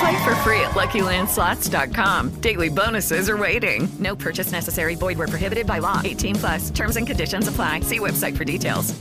Play for free at LuckyLandSlots.com. Daily bonuses are waiting. No purchase necessary. Void where prohibited by law. 18 plus. Terms and conditions apply. See website for details.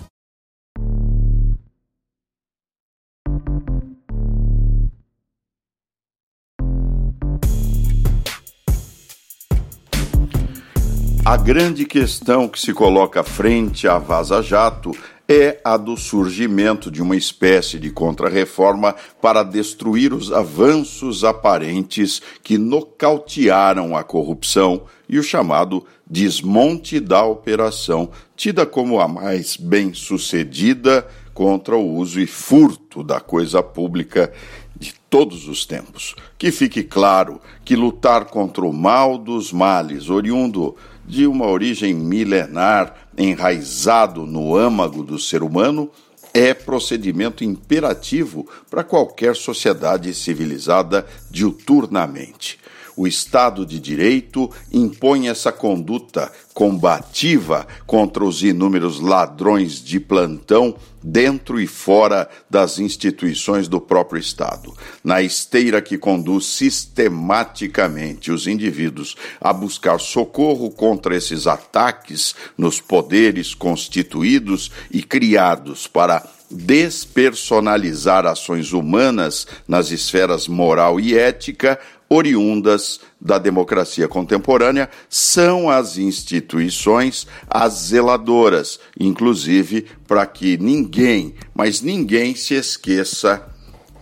A grande questão que se coloca frente à Vaza Jato é a do surgimento de uma espécie de contrarreforma para destruir os avanços aparentes que nocautearam a corrupção e o chamado desmonte da operação, tida como a mais bem-sucedida contra o uso e furto da coisa pública de todos os tempos. Que fique claro que lutar contra o mal dos males, oriundo de uma origem milenar, enraizado no âmago do ser humano, é procedimento imperativo para qualquer sociedade civilizada diuturnamente. O Estado de Direito impõe essa conduta combativa contra os inúmeros ladrões de plantão dentro e fora das instituições do próprio Estado, na esteira que conduz sistematicamente os indivíduos a buscar socorro contra esses ataques nos poderes constituídos e criados para despersonalizar ações humanas nas esferas moral e ética, oriundas da democracia contemporânea são as instituições as zeladoras, inclusive para que ninguém, mas ninguém se esqueça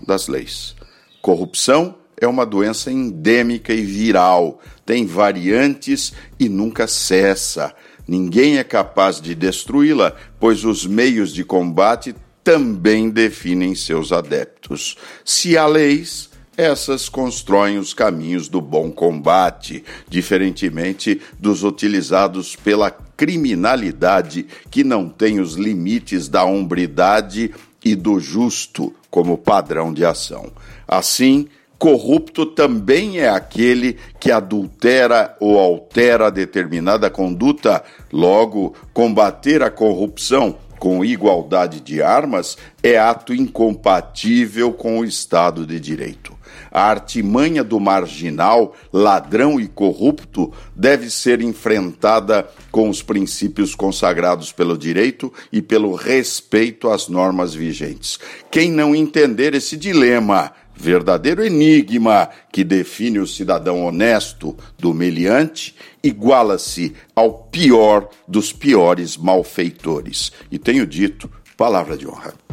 das leis. Corrupção é uma doença endêmica e viral, tem variantes e nunca cessa. Ninguém é capaz de destruí-la, pois os meios de combate também definem seus adeptos. Se há leis, essas constroem os caminhos do bom combate, diferentemente dos utilizados pela criminalidade que não tem os limites da hombridade e do justo como padrão de ação. Assim, corrupto também é aquele que adultera ou altera determinada conduta, logo, combater a corrupção com igualdade de armas é ato incompatível com o Estado de Direito. A artimanha do marginal, ladrão e corrupto deve ser enfrentada com os princípios consagrados pelo direito e pelo respeito às normas vigentes. Quem não entender esse dilema, verdadeiro enigma que define o cidadão honesto do meliante, iguala-se ao pior dos piores malfeitores. E tenho dito, palavra de honra.